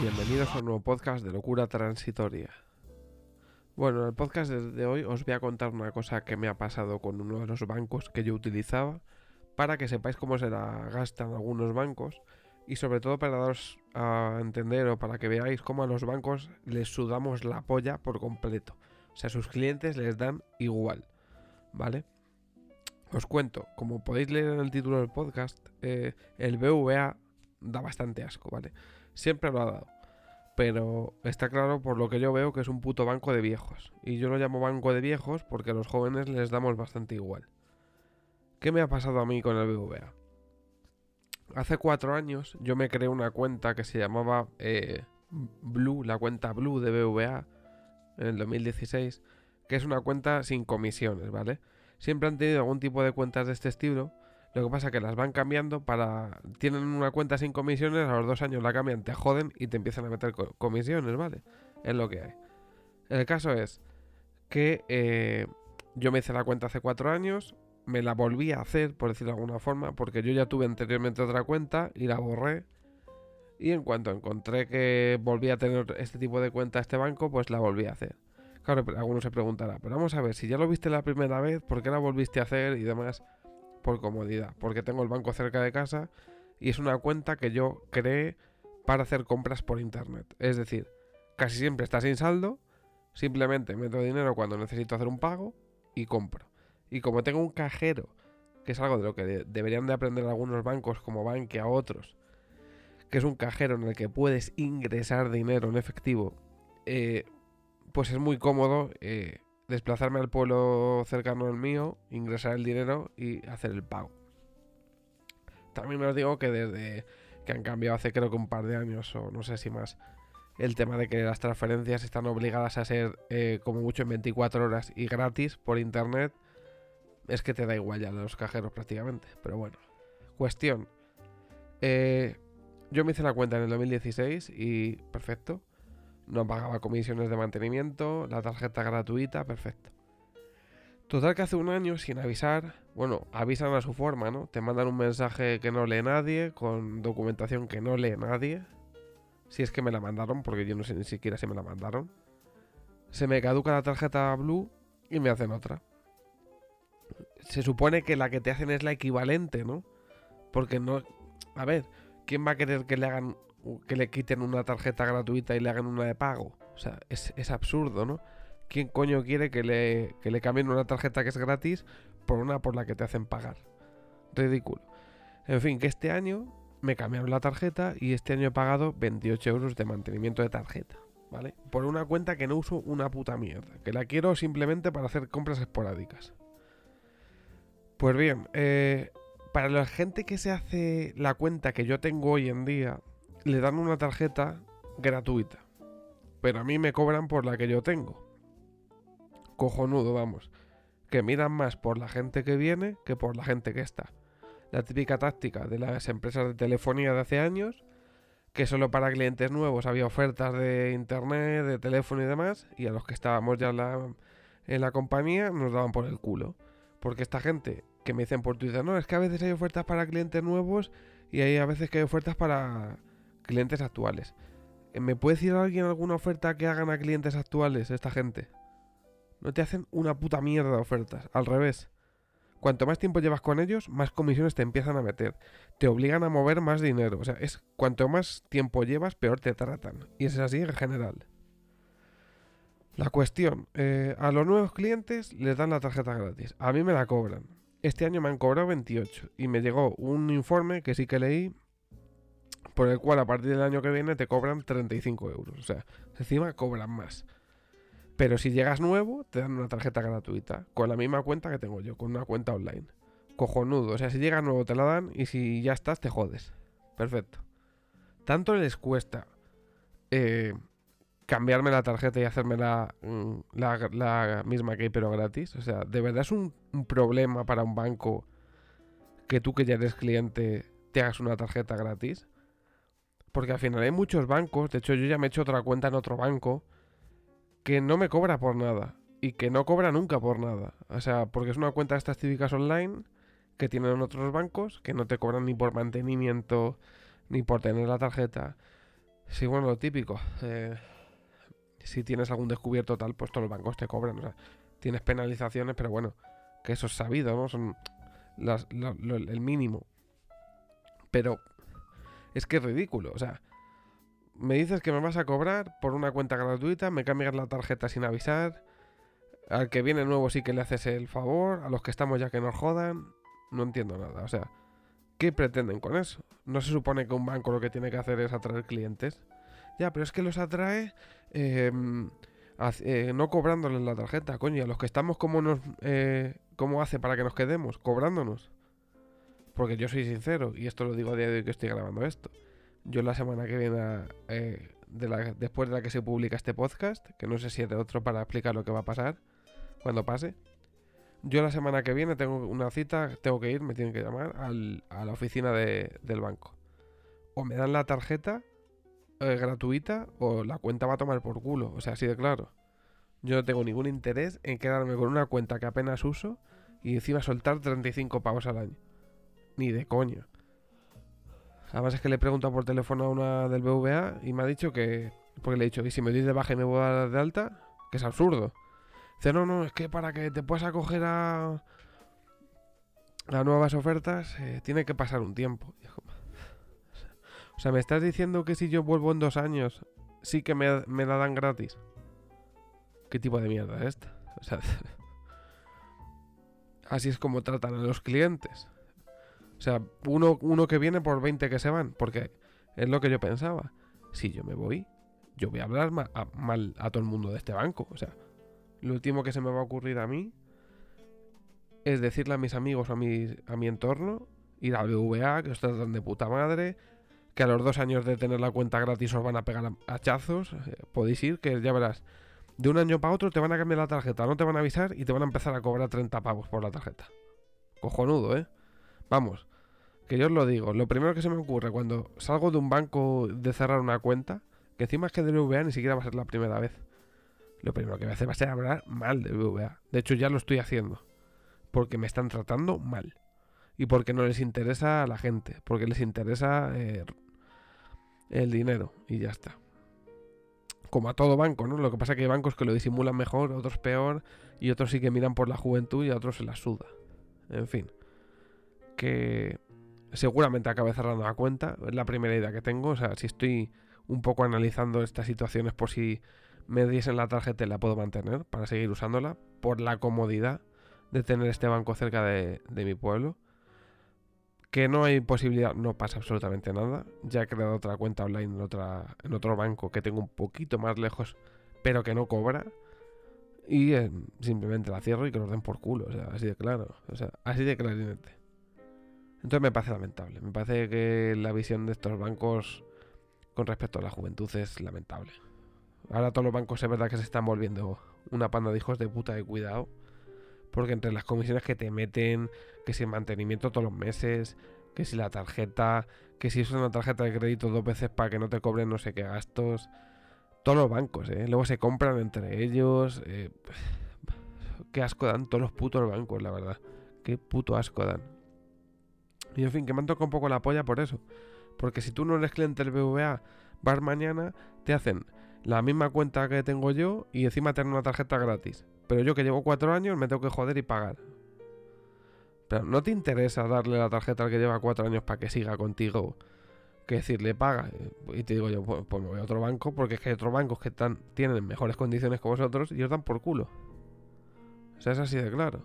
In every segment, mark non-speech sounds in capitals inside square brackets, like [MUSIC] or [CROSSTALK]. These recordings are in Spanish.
bienvenidos a un nuevo podcast de locura transitoria. Bueno, en el podcast de hoy os voy a contar una cosa que me ha pasado con uno de los bancos que yo utilizaba para que sepáis cómo se la gastan algunos bancos y sobre todo para daros a entender o para que veáis cómo a los bancos les sudamos la polla por completo. O sea, sus clientes les dan igual, ¿vale? Os cuento, como podéis leer en el título del podcast, eh, el BVA da bastante asco, ¿vale? Siempre lo ha dado. Pero está claro por lo que yo veo que es un puto banco de viejos. Y yo lo llamo banco de viejos porque a los jóvenes les damos bastante igual. ¿Qué me ha pasado a mí con el BVA? Hace cuatro años yo me creé una cuenta que se llamaba eh, Blue, la cuenta Blue de BVA, en el 2016, que es una cuenta sin comisiones, ¿vale? Siempre han tenido algún tipo de cuentas de este estilo, lo que pasa es que las van cambiando para... Tienen una cuenta sin comisiones, a los dos años la cambian, te joden y te empiezan a meter comisiones, ¿vale? Es lo que hay. El caso es que eh, yo me hice la cuenta hace cuatro años, me la volví a hacer, por decirlo de alguna forma, porque yo ya tuve anteriormente otra cuenta y la borré. Y en cuanto encontré que volví a tener este tipo de cuenta este banco, pues la volví a hacer. Claro, algunos se preguntará, pero vamos a ver, si ya lo viste la primera vez, ¿por qué la volviste a hacer y demás? Por comodidad, porque tengo el banco cerca de casa y es una cuenta que yo creé para hacer compras por internet. Es decir, casi siempre está sin saldo, simplemente meto dinero cuando necesito hacer un pago y compro. Y como tengo un cajero, que es algo de lo que deberían de aprender algunos bancos como Bankia a otros, que es un cajero en el que puedes ingresar dinero en efectivo, eh, pues es muy cómodo eh, desplazarme al pueblo cercano al mío, ingresar el dinero y hacer el pago. También os digo que desde que han cambiado hace creo que un par de años o no sé si más, el tema de que las transferencias están obligadas a ser eh, como mucho en 24 horas y gratis por internet, es que te da igual ya los cajeros prácticamente. Pero bueno, cuestión. Eh, yo me hice la cuenta en el 2016 y perfecto no pagaba comisiones de mantenimiento, la tarjeta gratuita, perfecto. Total que hace un año, sin avisar, bueno, avisan a su forma, ¿no? Te mandan un mensaje que no lee nadie, con documentación que no lee nadie. Si es que me la mandaron, porque yo no sé ni siquiera si me la mandaron. Se me caduca la tarjeta Blue y me hacen otra. Se supone que la que te hacen es la equivalente, ¿no? Porque no... A ver, ¿quién va a querer que le hagan que le quiten una tarjeta gratuita y le hagan una de pago. O sea, es, absurdo, ¿no? ¿Quién coño quiere que le, que le cambien una tarjeta que es gratis por una por la que te hacen pagar? Ridículo. En fin, que este año me cambiaron la tarjeta y este año he pagado 28 euros de mantenimiento de tarjeta, ¿vale? Por una cuenta que no uso una puta mierda, que la quiero simplemente para hacer compras esporádicas. Pues bien, eh, para la gente que se hace la cuenta que yo tengo hoy en día, le dan una tarjeta gratuita. Pero a mí me cobran por la que yo tengo. Cojonudo, vamos. Que miran más por la gente que viene que por la gente que está. La típica táctica de las empresas de telefonía de hace años, que solo para clientes nuevos había ofertas de internet, de teléfono y demás, y a los que estábamos ya en la, compañía nos daban por el culo. Porque esta gente que me dicen por Twitter, no, es que a veces hay ofertas para clientes nuevos y hay a veces que hay ofertas para clientes actuales. Eh, ¿Me puede decir alguien alguna oferta que hagan a clientes actuales esta gente? No te hacen una puta mierda de ofertas, al revés. Cuanto más tiempo llevas con ellos, más comisiones te empiezan a meter. Te obligan a mover más dinero. O sea, es cuanto más tiempo llevas, peor te tratan. Y es así en general. La cuestión, eh, a los nuevos clientes les dan la tarjeta gratis. A mí me la cobran. Este año me han cobrado 28 y me llegó un informe que sí que leí por el cual a partir del año que viene te cobran 35 euros. O sea, encima cobran más. Pero si llegas nuevo, te dan una tarjeta gratuita, con la misma cuenta que tengo yo, con una cuenta online. Cojonudo. O sea, si llegas nuevo te la dan y si ya estás, te jodes. Perfecto. Tanto les cuesta eh, cambiarme la tarjeta y hacerme mm, la, la, misma que hay, pero gratis. O sea, de verdad es un problema para un banco que tú que ya eres cliente te hagas una tarjeta gratis. Porque al final hay muchos bancos, de hecho yo ya me he hecho otra cuenta en otro banco, que no me cobra por nada. Y que no cobra nunca por nada. O sea, porque es una cuenta de estas típicas online que tienen otros bancos que no te cobran ni por mantenimiento ni por tener la tarjeta. Sí, bueno, lo típico. Eh, si tienes algún descubierto tal, pues todos los bancos te cobran. O sea, tienes penalizaciones, pero bueno, que eso es sabido, ¿no? Son el mínimo. Pero es que es ridículo. O sea, me dices que me vas a cobrar por una cuenta gratuita, me cambias la tarjeta sin avisar. Al que viene nuevo sí que le haces el favor, a los que estamos ya que nos jodan. No entiendo nada. O sea, ¿qué pretenden con eso? No se supone que un banco lo que tiene que hacer es atraer clientes. Ya, pero es que los atrae em, eh, no cobrándoles la tarjeta, coño. A los que estamos, ¿cómo, nos, eh, ¿cómo hace para que nos quedemos? Cobrándonos. Porque yo soy sincero, y esto lo digo a día de hoy que estoy grabando esto. Yo la semana que viene, eh, después de la que se publica este podcast, que no sé si es de otro para explicar lo que va a pasar cuando pase, yo la semana que viene tengo una cita, tengo que ir, me tienen que llamar a la oficina del banco. O me dan la tarjeta eh, gratuita o la cuenta va a tomar por culo. O sea, así de claro. Yo no tengo ningún interés en quedarme con una cuenta que apenas uso y encima soltar 35 pavos al año. Ni de coño. Además es que le he preguntado por teléfono a una del BVA y me ha dicho que... Porque le he dicho, ¿y si me doy de baja y me voy a dar de alta? Que es absurdo. Dice, no, no, es que para que te puedas acoger a, a nuevas ofertas eh, tiene que pasar un tiempo. O sea, me estás diciendo que si yo vuelvo en dos años, sí que me, me la dan gratis. ¿Qué tipo de mierda es esta? O sea, [LAUGHS] así es como tratan a los clientes. O sea, uno, uno que viene por 20 que se van, porque es lo que yo pensaba. Si yo me voy, yo voy a hablar mal a, a todo el mundo de este banco. O sea, lo último que se me va a ocurrir a mí es decirle a mis amigos a mi, a mi entorno, ir al BVA, que os tratan de puta madre, que a los dos años de tener la cuenta gratis os van a pegar hachazos. Eh, podéis ir, que ya verás. De un año para otro te van a cambiar la tarjeta, no te van a avisar y te van a empezar a cobrar 30 pavos por la tarjeta. Cojonudo, ¿eh? Vamos, que yo os lo digo. Lo primero que se me ocurre cuando salgo de un banco de cerrar una cuenta, que encima es que del BVA ni siquiera va a ser la primera vez. Lo primero que voy a hacer va a ser hablar mal del BVA. De hecho, ya lo estoy haciendo. Porque me están tratando mal. Y porque no les interesa a la gente. Porque les interesa eh, el dinero. Y ya está. Como a todo banco, ¿no? Lo que pasa es que hay bancos que lo disimulan mejor, otros peor. Y otros sí que miran por la juventud y a otros se la suda. En fin. Que seguramente acabe cerrando la cuenta. Es la primera idea que tengo. O sea, si estoy un poco analizando estas situaciones por si me diesen la tarjeta y la puedo mantener para seguir usándola. Por la comodidad de tener este banco cerca de, mi pueblo. Que no hay posibilidad, no pasa absolutamente nada. Ya he creado otra cuenta online en, otra, en otro banco que tengo un poquito más lejos, pero que no cobra. Y eh, simplemente la cierro y que lo den por culo. O sea, así de claro. O sea, así de clarinete. Entonces me parece lamentable. Me parece que la visión de estos bancos con respecto a la juventud es lamentable. Ahora todos los bancos es verdad que se están volviendo una panda de hijos de puta de cuidado. Porque entre las comisiones que te meten, que si el mantenimiento todos los meses, que si la tarjeta, que si usas una tarjeta de crédito dos veces para que no te cobren no sé qué gastos. Todos los bancos, ¿eh? Luego se compran entre ellos. Eh, qué asco dan todos los putos bancos, la verdad. Qué puto asco dan. Y en fin, que me han tocado un poco la polla por eso. Porque si tú no eres cliente del BVA, vas mañana, te hacen la misma cuenta que tengo yo y encima te dan una tarjeta gratis. Pero yo que llevo cuatro años me tengo que joder y pagar. Pero no te interesa darle la tarjeta al que lleva cuatro años para que siga contigo. Que decirle paga. Y te digo yo, pues, pues, me voy a otro banco porque es que hay otros bancos que están, tienen mejores condiciones que vosotros y os dan por culo. O sea, es así de claro.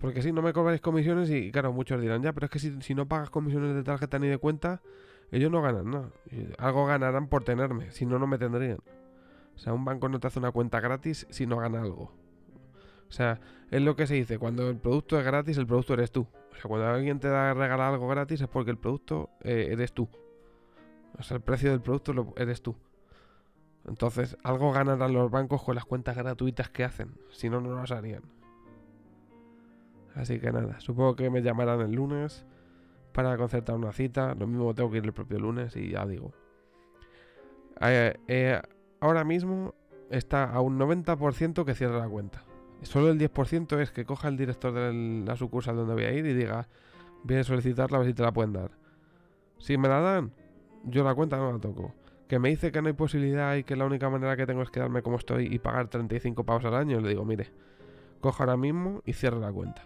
Porque si no me cobráis comisiones y claro, muchos dirán, ya, pero es que si, si no pagas comisiones de tarjeta ni de cuenta, ellos no ganan nada. Algo ganarán por tenerme, si no, no me tendrían. O sea, un banco no te hace una cuenta gratis si no gana algo. O sea, es lo que se dice, cuando el producto es gratis, el producto eres tú. O sea, cuando alguien te da regalar algo gratis es porque el producto eh, eres tú. O sea, el precio del producto lo, eres tú. Entonces, algo ganarán los bancos con las cuentas gratuitas que hacen. Si no, no las harían. Así que nada, supongo que me llamarán el lunes para concertar una cita. Lo mismo tengo que ir el propio lunes y ya digo. Eh, eh, ahora mismo está a un 90% que cierra la cuenta. Solo el 10% es que coja el director de la sucursal donde voy a ir y diga, voy a solicitarla a ver si te la pueden dar. Si me la dan, yo la cuenta no la toco. que me dice que no hay posibilidad y que la única manera que tengo es quedarme como estoy y pagar 35 pavos al año, le digo, mire, coja ahora mismo y cierre la cuenta.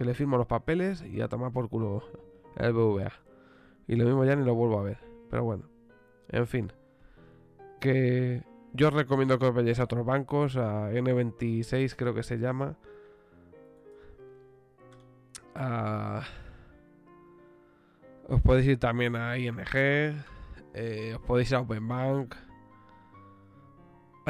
Que le firmo los papeles y a tomar por culo el BVA. Y lo mismo ya ni lo vuelvo a ver. Pero bueno, en fin. Que yo os recomiendo que os vayáis a otros bancos, a N26 creo que se llama. Os podéis ir también a ING, eh, os podéis ir a Open Bank.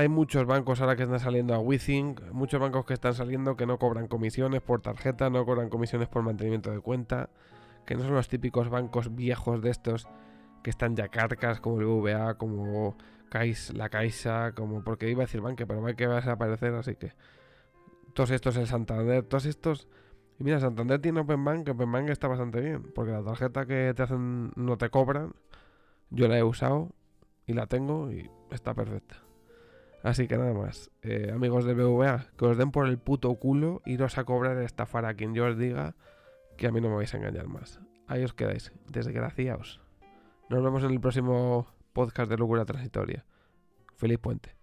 Hay muchos bancos ahora que están saliendo a WeThink, muchos bancos que están saliendo que no cobran comisiones por tarjeta, no cobran comisiones por mantenimiento de cuenta, que no son los típicos bancos viejos de estos que están ya carcas como el VA, como la Caixa, como porque iba a decir banque, pero va que va a desaparecer, así que todos estos el Santander, todos estos y mira, Santander tiene Open Bank, Open Bank está bastante bien, porque la tarjeta que te hacen no te cobran. Yo la he usado y la tengo y está perfecta. Así que nada más, eh, amigos de BVA, que os den por el puto culo iros a cobrar y estafar a quien yo os diga que a mí no me vais a engañar más. Ahí os quedáis, desgraciaos. Nos vemos en el próximo podcast de Locura Transitoria. Feliz puente.